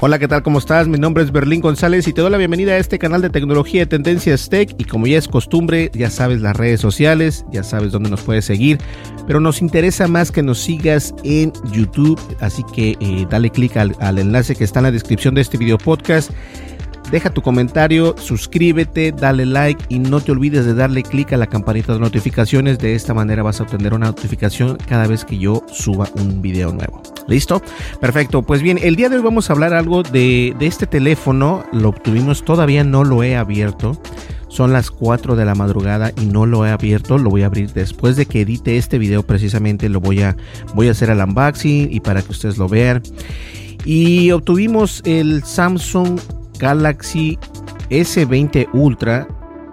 Hola, ¿qué tal? ¿Cómo estás? Mi nombre es Berlín González y te doy la bienvenida a este canal de tecnología de Tendencias Tech. Y como ya es costumbre, ya sabes las redes sociales, ya sabes dónde nos puedes seguir, pero nos interesa más que nos sigas en YouTube. Así que eh, dale click al, al enlace que está en la descripción de este video podcast. Deja tu comentario, suscríbete, dale like y no te olvides de darle clic a la campanita de notificaciones. De esta manera vas a obtener una notificación cada vez que yo suba un video nuevo. ¿Listo? Perfecto. Pues bien, el día de hoy vamos a hablar algo de, este teléfono. Lo obtuvimos, todavía no lo he abierto. Son las 4 de la madrugada y no lo he abierto. Lo voy a abrir después de que edite este video. Precisamente lo voy a, voy a hacer el unboxing y para que ustedes lo vean. Y obtuvimos el Samsung Galaxy S20 Ultra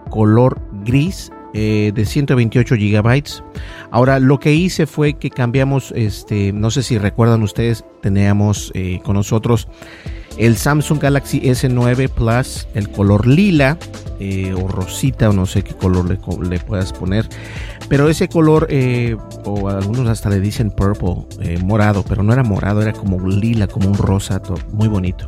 color gris eh, de 128 gigabytes. Ahora lo que hice fue que cambiamos, este, no sé si recuerdan ustedes, teníamos eh, con nosotros el Samsung Galaxy S9 Plus, el color lila eh, o rosita o no sé qué color le, le puedas poner. Pero ese color, eh, o algunos hasta le dicen purple, eh, morado, pero no era morado, era como lila, como un rosa, muy bonito.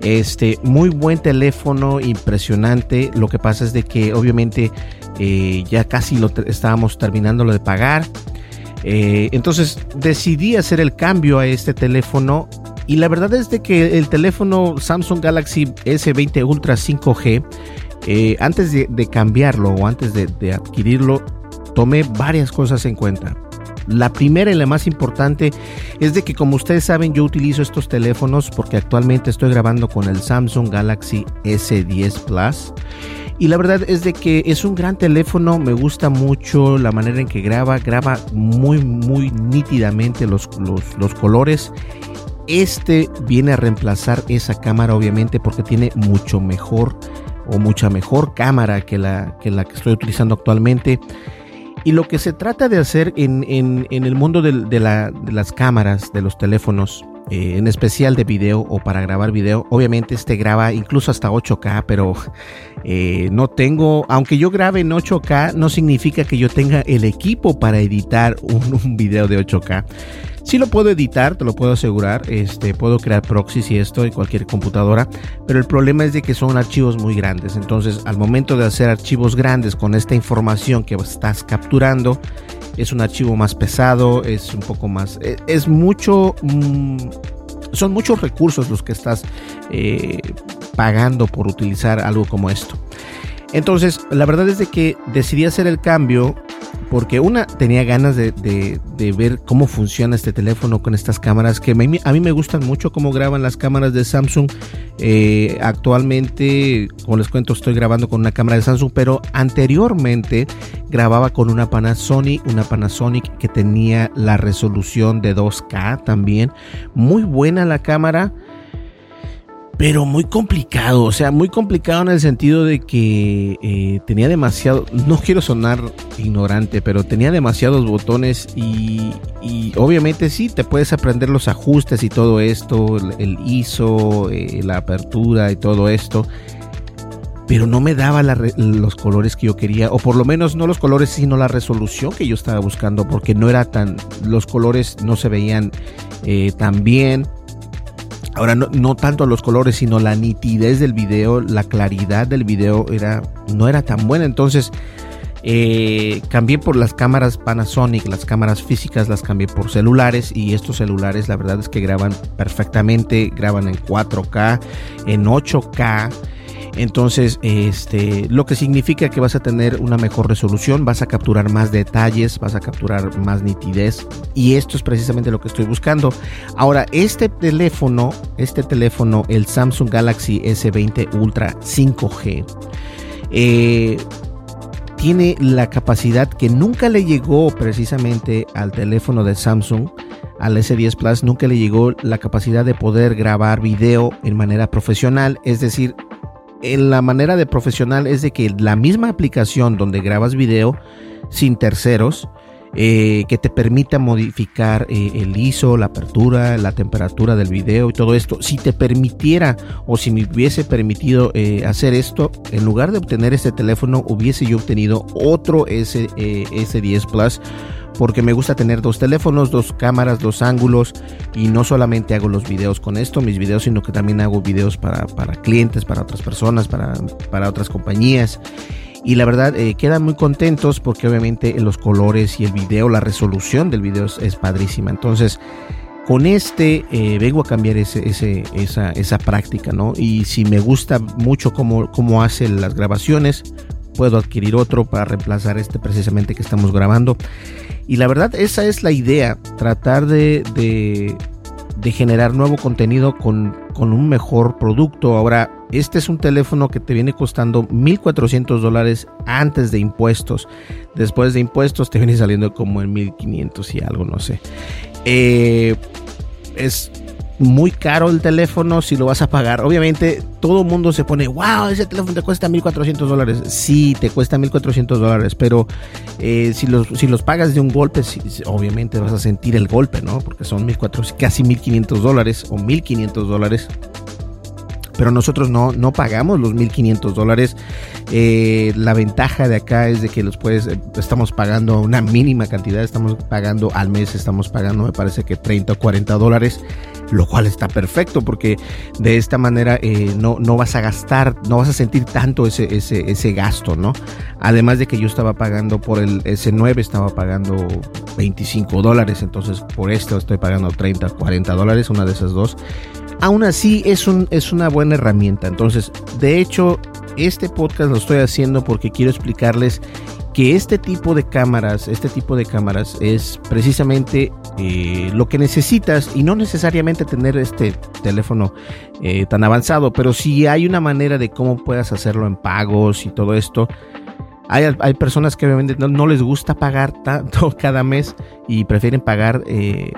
Este, muy buen teléfono, impresionante. Lo que pasa es de que obviamente eh, ya casi lo estábamos terminándolo de pagar. Entonces decidí hacer el cambio a este teléfono y la verdad es de que el teléfono Samsung Galaxy S20 Ultra 5G, eh, antes de, cambiarlo o antes de adquirirlo, tomé varias cosas en cuenta. La primera y la más importante es de que como ustedes saben yo utilizo estos teléfonos porque actualmente estoy grabando con el Samsung Galaxy S10 Plus. Y la verdad es de que es un gran teléfono, me gusta mucho la manera en que graba, graba muy muy nítidamente los, los, colores. Este viene a reemplazar esa cámara obviamente porque tiene mucho mejor o mucha mejor cámara que la que, la que estoy utilizando actualmente. Y lo que se trata de hacer en, en, en el mundo de, de, la, de, las cámaras, de los teléfonos, eh, en especial de video o para grabar video, obviamente este graba incluso hasta 8K, pero eh, no tengo, aunque yo grabe en 8K, no significa que yo tenga el equipo para editar un, video de 8K. Sí lo puedo editar, te lo puedo asegurar. Este, puedo crear proxies y esto en cualquier computadora, pero el problema es de que son archivos muy grandes. Entonces, al momento de hacer archivos grandes con esta información que estás capturando, es un archivo más pesado, es un poco más, es, es mucho, mmm, son muchos recursos los que estás eh, pagando por utilizar algo como esto. Entonces, la verdad es de que decidí hacer el cambio porque una tenía ganas de, de, ver cómo funciona este teléfono con estas cámaras que a mí me gustan mucho cómo graban las cámaras de Samsung. Eh, actualmente como les cuento estoy grabando con una cámara de Samsung pero anteriormente grababa con una Panasonic una Panasonic que tenía la resolución de 2K también. Muy buena la cámara pero muy complicado, o sea, muy complicado en el sentido de que eh, tenía demasiado, no quiero sonar ignorante, pero tenía demasiados botones y, y, obviamente sí, te puedes aprender los ajustes y todo esto, el ISO, eh, la apertura y todo esto, pero no me daba los colores que yo quería, o por lo menos no los colores, sino la resolución que yo estaba buscando, porque no era tan, los colores no se veían eh, tan bien. Ahora, no, tanto los colores, sino la nitidez del video, la claridad del video era, no era tan buena. Entonces, eh, cambié por las cámaras Panasonic, las cámaras físicas las cambié por celulares y estos celulares la verdad es que graban perfectamente, graban en 4K, en 8K entonces, este, lo que significa que vas a tener una mejor resolución, vas a capturar más detalles, vas a capturar más nitidez. Y esto es precisamente lo que estoy buscando. Ahora, este teléfono, este teléfono, el Samsung Galaxy S20 Ultra 5G, eh, tiene la capacidad que nunca le llegó precisamente al teléfono de Samsung al S10 Plus nunca le llegó la capacidad de poder grabar video en manera profesional, es decir, en la manera de profesional es de que la misma aplicación donde grabas video sin terceros, eh, que te permita modificar eh, el ISO, la apertura, la temperatura del video y todo esto. Si te permitiera o si me hubiese permitido eh, hacer esto, en lugar de obtener este teléfono, hubiese yo obtenido otro S, S10 Plus porque me gusta tener dos teléfonos, dos cámaras, dos ángulos y no solamente hago los videos con esto, mis videos, sino que también hago videos para, clientes, para otras personas, para, para otras compañías. Y la verdad, eh, quedan muy contentos porque obviamente los colores y el video, la resolución del video es, padrísima. Entonces, con este eh, vengo a cambiar ese, ese, esa, esa, práctica, ¿no? Y si me gusta mucho cómo, cómo hace las grabaciones, puedo adquirir otro para reemplazar este precisamente que estamos grabando. Y la verdad, esa es la idea, tratar de, de, generar nuevo contenido con, con, un mejor producto. Ahora, este es un teléfono que te viene costando 1.400 dólares antes de impuestos. Después de impuestos te viene saliendo como en 1.500 y algo, no sé. Eh, es muy caro el teléfono si lo vas a pagar. Obviamente todo el mundo se pone, wow, ese teléfono te cuesta 1400 dólares. Sí, te cuesta 1400 dólares, pero eh, si, los, si los pagas de un golpe, obviamente vas a sentir el golpe, ¿no? Porque son 1400, casi 1500 dólares o 1500 dólares pero nosotros no, no pagamos los 1.500 dólares. Eh, la ventaja de acá es de que los puedes, eh, estamos pagando una mínima cantidad, estamos pagando al mes, estamos pagando me parece que 30 o 40 dólares, lo cual está perfecto porque de esta manera eh, no, no vas a gastar, no vas a sentir tanto ese, ese, ese gasto, ¿no? Además de que yo estaba pagando por el S9, estaba pagando 25 dólares, entonces por esto estoy pagando 30, 40 dólares, una de esas dos aún así es, un, es una buena herramienta. Entonces, de hecho, este podcast lo estoy haciendo porque quiero explicarles que este tipo de cámaras, este tipo de cámaras es precisamente eh, lo que necesitas y no necesariamente tener este teléfono eh, tan avanzado, pero si hay una manera de cómo puedas hacerlo en pagos y todo esto. Hay, hay personas que obviamente no, les gusta pagar tanto cada mes y prefieren pagar eh,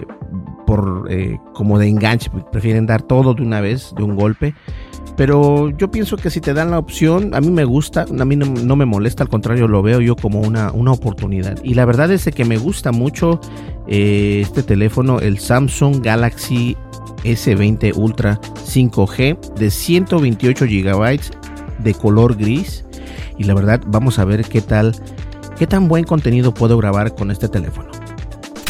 por como de enganche, prefieren dar todo de una vez, de un golpe. Pero yo pienso que si te dan la opción, a mí me gusta, a mí no, me molesta, al contrario, lo veo yo como una, una oportunidad. Y la verdad es que me gusta mucho eh, este teléfono, el Samsung Galaxy S20 Ultra 5G de 128 GB de color gris. Y la verdad, vamos a ver qué tal, qué tan buen contenido puedo grabar con este teléfono.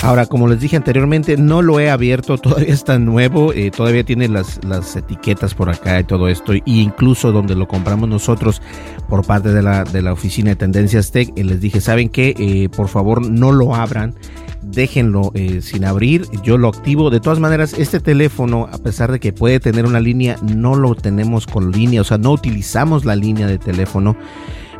Ahora, como les dije anteriormente, no lo he abierto, todavía está nuevo, eh, todavía tiene las, las, etiquetas por acá y todo esto, e incluso donde lo compramos nosotros por parte de la, de la oficina de Tendencias Tech, eh, les dije, ¿saben qué? Eh, por favor, no lo abran, déjenlo sin abrir, yo lo activo. De todas maneras, este teléfono, a pesar de que puede tener una línea, no lo tenemos con línea, o sea, no utilizamos la línea de teléfono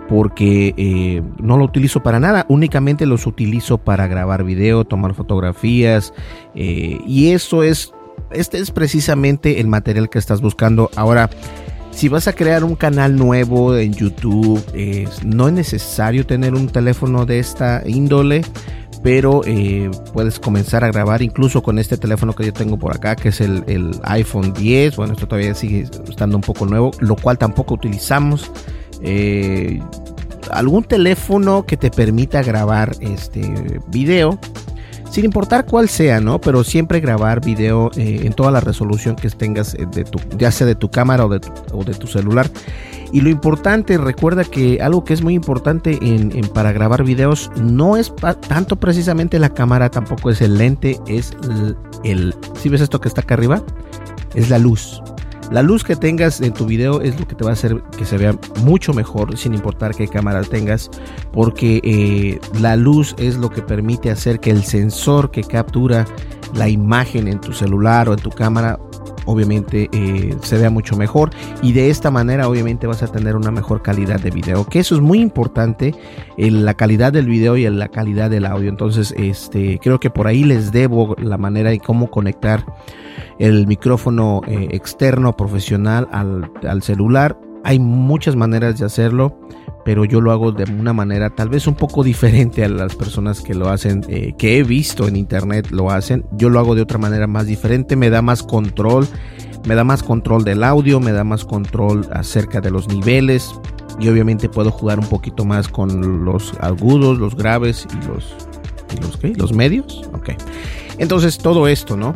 porque eh, no lo utilizo para nada, únicamente los utilizo para grabar video, tomar fotografías eh, y eso es, este es precisamente el material que estás buscando. Ahora, si vas a crear un canal nuevo en YouTube, no es necesario tener un teléfono de esta índole, pero eh, puedes comenzar a grabar incluso con este teléfono que yo tengo por acá, que es el, el iPhone 10. Bueno, esto todavía sigue estando un poco nuevo, lo cual tampoco utilizamos. Eh, algún teléfono que te permita grabar este video sin importar cuál sea, ¿no? Pero siempre grabar video eh, en toda la resolución que tengas, eh, de tu, ya sea de tu cámara o de tu, o de tu celular. Y lo importante, recuerda que algo que es muy importante en, para grabar videos no es tanto precisamente la cámara, tampoco es el lente, es el, si ves esto que está acá arriba, es la luz. La luz que tengas en tu video es lo que te va a hacer que se vea mucho mejor sin importar qué cámara tengas porque eh, la luz es lo que permite hacer que el sensor que captura la imagen en tu celular o en tu cámara obviamente eh, se vea mucho mejor y de esta manera obviamente vas a tener una mejor calidad de video que eso es muy importante en la calidad del video y en la calidad del audio. Entonces este creo que por ahí les debo la manera de cómo conectar el micrófono eh, externo profesional al, al celular. Hay muchas maneras de hacerlo pero yo lo hago de una manera tal vez un poco diferente a las personas que lo hacen, eh, que he visto en internet lo hacen. Yo lo hago de otra manera más diferente, me da más control, me da más control del audio, me da más control acerca de los niveles y obviamente puedo jugar un poquito más con los agudos, los graves y los, y los, los medios. Ok. Entonces todo esto, ¿no?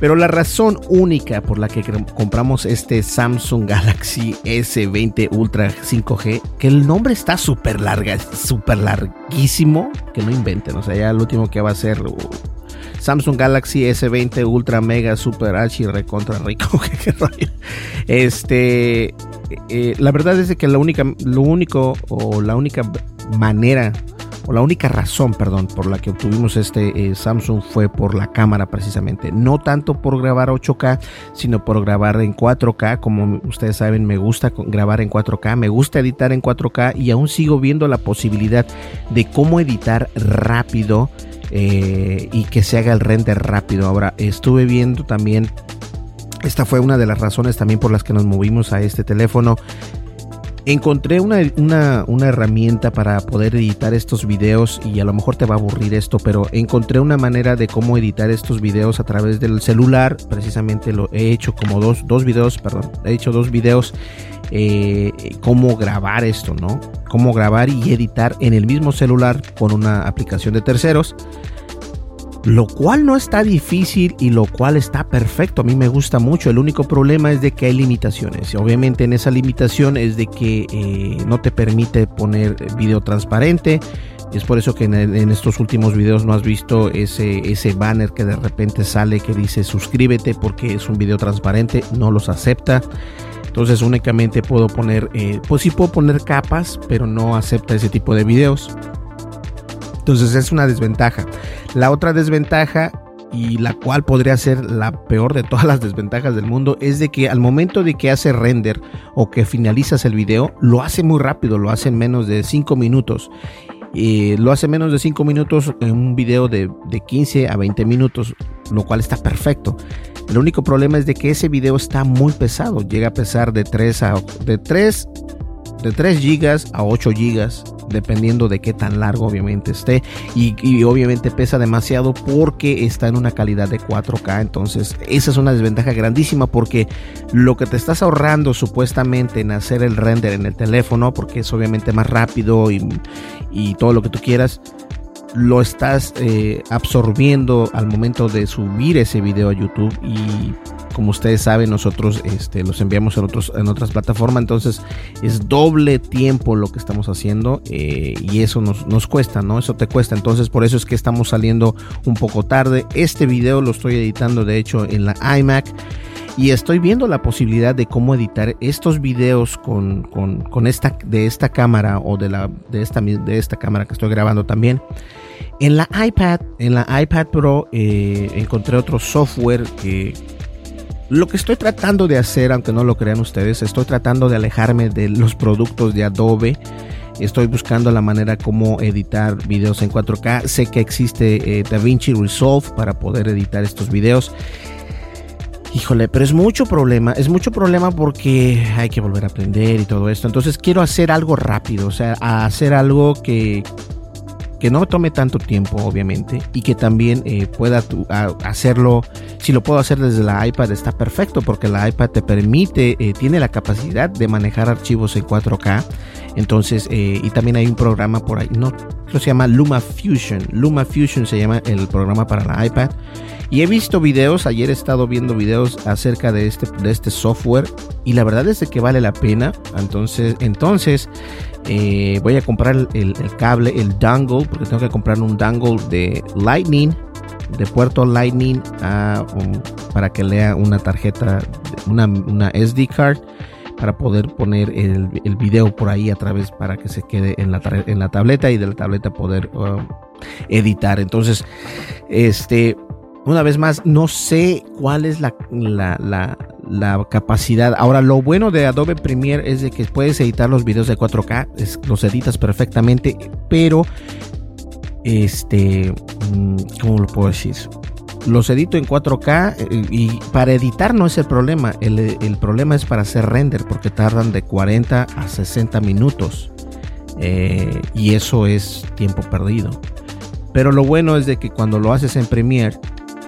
Pero la razón única por la que compramos este Samsung Galaxy S20 Ultra 5G, que el nombre está súper larga, súper larguísimo, que no inventen, o sea, ya el último que va a ser uh, Samsung Galaxy S20 Ultra Mega Super H recontra rico. este, eh, la verdad es que la única, lo único o la única manera o la única razón, perdón, por la que obtuvimos este eh, Samsung fue por la cámara precisamente. No tanto por grabar 8K, sino por grabar en 4K. Como ustedes saben, me gusta grabar en 4K, me gusta editar en 4K y aún sigo viendo la posibilidad de cómo editar rápido eh, y que se haga el render rápido. Ahora, estuve viendo también esta fue una de las razones también por las que nos movimos a este teléfono encontré una, herramienta para poder editar estos videos y a lo mejor te va a aburrir esto, pero encontré una manera de cómo editar estos videos a través del celular. Precisamente lo he hecho como dos, dos videos, perdón, he hecho dos videos. Eh, cómo grabar esto, ¿no? Cómo grabar y editar en el mismo celular con una aplicación de terceros lo cual no está difícil y lo cual está perfecto. A mí me gusta mucho. El único problema es de que hay limitaciones. Obviamente en esa limitación es de que eh, no te permite poner video transparente. Es por eso que en, estos últimos videos no has visto ese, ese banner que de repente sale que dice suscríbete porque es un video transparente. No los acepta. Entonces únicamente puedo poner, eh, pues sí puedo poner capas, pero no acepta ese tipo de videos. Entonces es una desventaja. La otra desventaja y la cual podría ser la peor de todas las desventajas del mundo es de que al momento de que hace render o que finalizas el video lo hace muy rápido, lo hace en menos de 5 minutos. y lo hace menos de 5 minutos en un video de, de 15 a 20 minutos, lo cual está perfecto. El único problema es de que ese video está muy pesado, llega a pesar de 3 a de 3 de 3 GB a 8 GB, dependiendo de qué tan largo obviamente esté. Y, obviamente pesa demasiado porque está en una calidad de 4K. Entonces esa es una desventaja grandísima porque lo que te estás ahorrando supuestamente en hacer el render en el teléfono, porque es obviamente más rápido y, todo lo que tú quieras, lo estás eh, absorbiendo al momento de subir ese video a YouTube y como ustedes saben nosotros este, los enviamos en, otras plataformas entonces es doble tiempo lo que estamos haciendo eh, y eso nos, cuesta no eso te cuesta. Entonces por eso es que estamos saliendo un poco tarde. Este video lo estoy editando de hecho en la iMac y estoy viendo la posibilidad de cómo editar estos videos con, esta de esta cámara o de esta de esta cámara que estoy grabando también. En la iPad, en la iPad Pro eh, encontré otro software que lo que estoy tratando de hacer, aunque no lo crean ustedes, estoy tratando de alejarme de los productos de Adobe. Estoy buscando la manera como editar videos en 4K. Sé que existe eh, DaVinci Resolve para poder editar estos videos. Híjole, pero es mucho problema, es mucho problema porque hay que volver a aprender y todo esto. Entonces quiero hacer algo rápido, o sea, hacer algo que, que no tome tanto tiempo, obviamente, y que también eh, pueda hacerlo. Si lo puedo hacer desde la iPad, está perfecto, porque la iPad te permite, eh, tiene la capacidad de manejar archivos en 4K. Entonces, eh, y también hay un programa por ahí, no, se llama Luma Fusion. Luma Fusion se llama el programa para la iPad. Y he visto videos, ayer he estado viendo videos acerca de este, de este software y la verdad es que vale la pena. Entonces, entonces eh, voy a comprar el, cable, el dongle, porque tengo que comprar un dongle de Lightning, de puerto Lightning, para que lea una tarjeta, una, una SD card para poder poner el, el, video por ahí a través para que se quede en la, en la tableta y de la tableta poder uh, editar. Entonces, este, una vez más, no sé cuál es la, la, capacidad. Ahora, lo bueno de Adobe Premiere es de que puedes editar los videos de 4K, los editas perfectamente, pero, este, mm, ¿cómo lo puedo decir? Los edito en 4K eh, y para editar no es el problema, el, el problema es para hacer render porque tardan de 40 a 60 minutos eh, y eso es tiempo perdido. Pero lo bueno es de que cuando lo haces en Premiere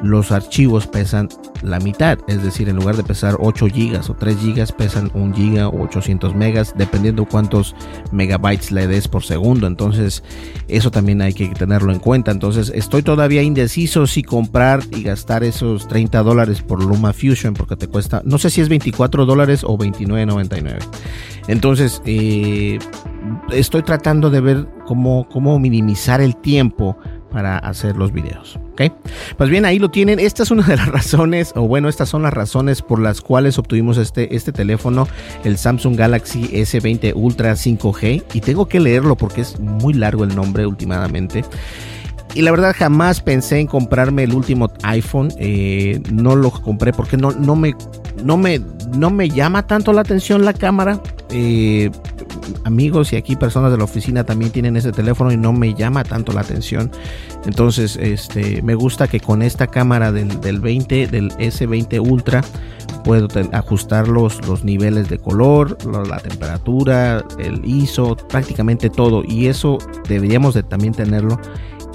los archivos pesan la mitad, es decir, en lugar de pesar 8 gigas o 3 gigas, pesan 1 giga o 800 megas, dependiendo cuántos megabytes le des por segundo. Entonces, eso también hay que tenerlo en cuenta. Entonces, estoy todavía indeciso si comprar y gastar esos 30 dólares por Luma Fusion, porque te cuesta, no sé si es 24 dólares o 29.99. Entonces, eh, estoy tratando de ver cómo, cómo minimizar el tiempo para hacer los videos. ¿ok? Pues bien, ahí lo tienen. Esta es una de las razones, o bueno, estas son las razones por las cuales obtuvimos este, este teléfono, el Samsung Galaxy S20 Ultra 5G. Y tengo que leerlo porque es muy largo el nombre últimamente. Y la verdad jamás pensé en comprarme el último iPhone. Eh, no lo compré porque no, no, me, no, me, no me llama tanto la atención la cámara. Eh, amigos y aquí personas de la oficina también tienen ese teléfono y no me llama tanto la atención. Entonces, este, me gusta que con esta cámara del, del 20, del S20 Ultra, puedo ajustar los, los niveles de color, la temperatura, el ISO, prácticamente todo. Y eso deberíamos de también tenerlo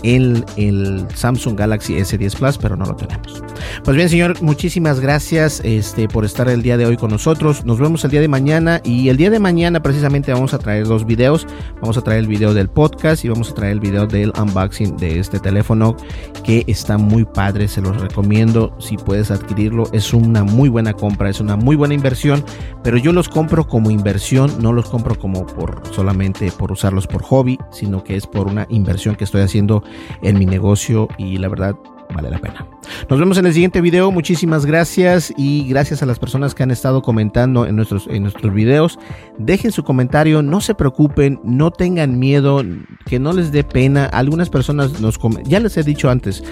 el, el Samsung Galaxy S10 Plus, pero no lo tenemos. Pues bien, señor, muchísimas gracias este, por estar el día de hoy con nosotros. Nos vemos el día de mañana y el día de mañana precisamente vamos a traer dos videos. Vamos a traer el video del podcast y vamos a traer el video del unboxing de este teléfono que está muy padre. Se los recomiendo si puedes adquirirlo. Es una muy buena compra, es una muy buena inversión, pero yo los compro como inversión, no los compro como por solamente por usarlos por hobby, sino que es por una inversión que estoy haciendo en mi negocio y la verdad vale la pena. Nos vemos en el siguiente video. Muchísimas gracias y gracias a las personas que han estado comentando en nuestros, en nuestros videos. Dejen su comentario, no se preocupen, no tengan miedo, que no les dé pena. Algunas personas nos ya les he dicho antes,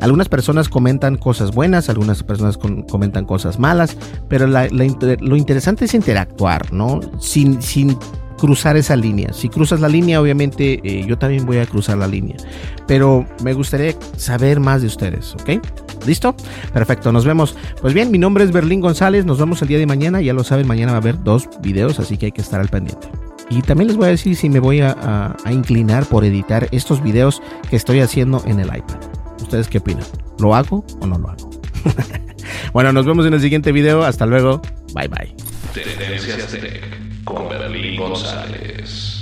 algunas personas comentan cosas buenas, algunas personas comentan cosas malas, pero lo interesante es interactuar, ¿no? Sin, sin cruzar esa línea. Si cruzas la línea, obviamente eh, yo también voy a cruzar la línea. Pero me gustaría saber más de ustedes, ¿ok? ¿Listo? Perfecto, nos vemos. Pues bien, mi nombre es Berlín González, nos vemos el día de mañana, ya lo saben, mañana va a haber dos videos, así que hay que estar al pendiente. Y también les voy a decir si me voy a, a inclinar por editar estos videos que estoy haciendo en el iPad. ¿Ustedes qué opinan? ¿Lo hago o no lo hago? bueno, nos vemos en el siguiente video. Hasta luego. Bye bye. Con Berlín González.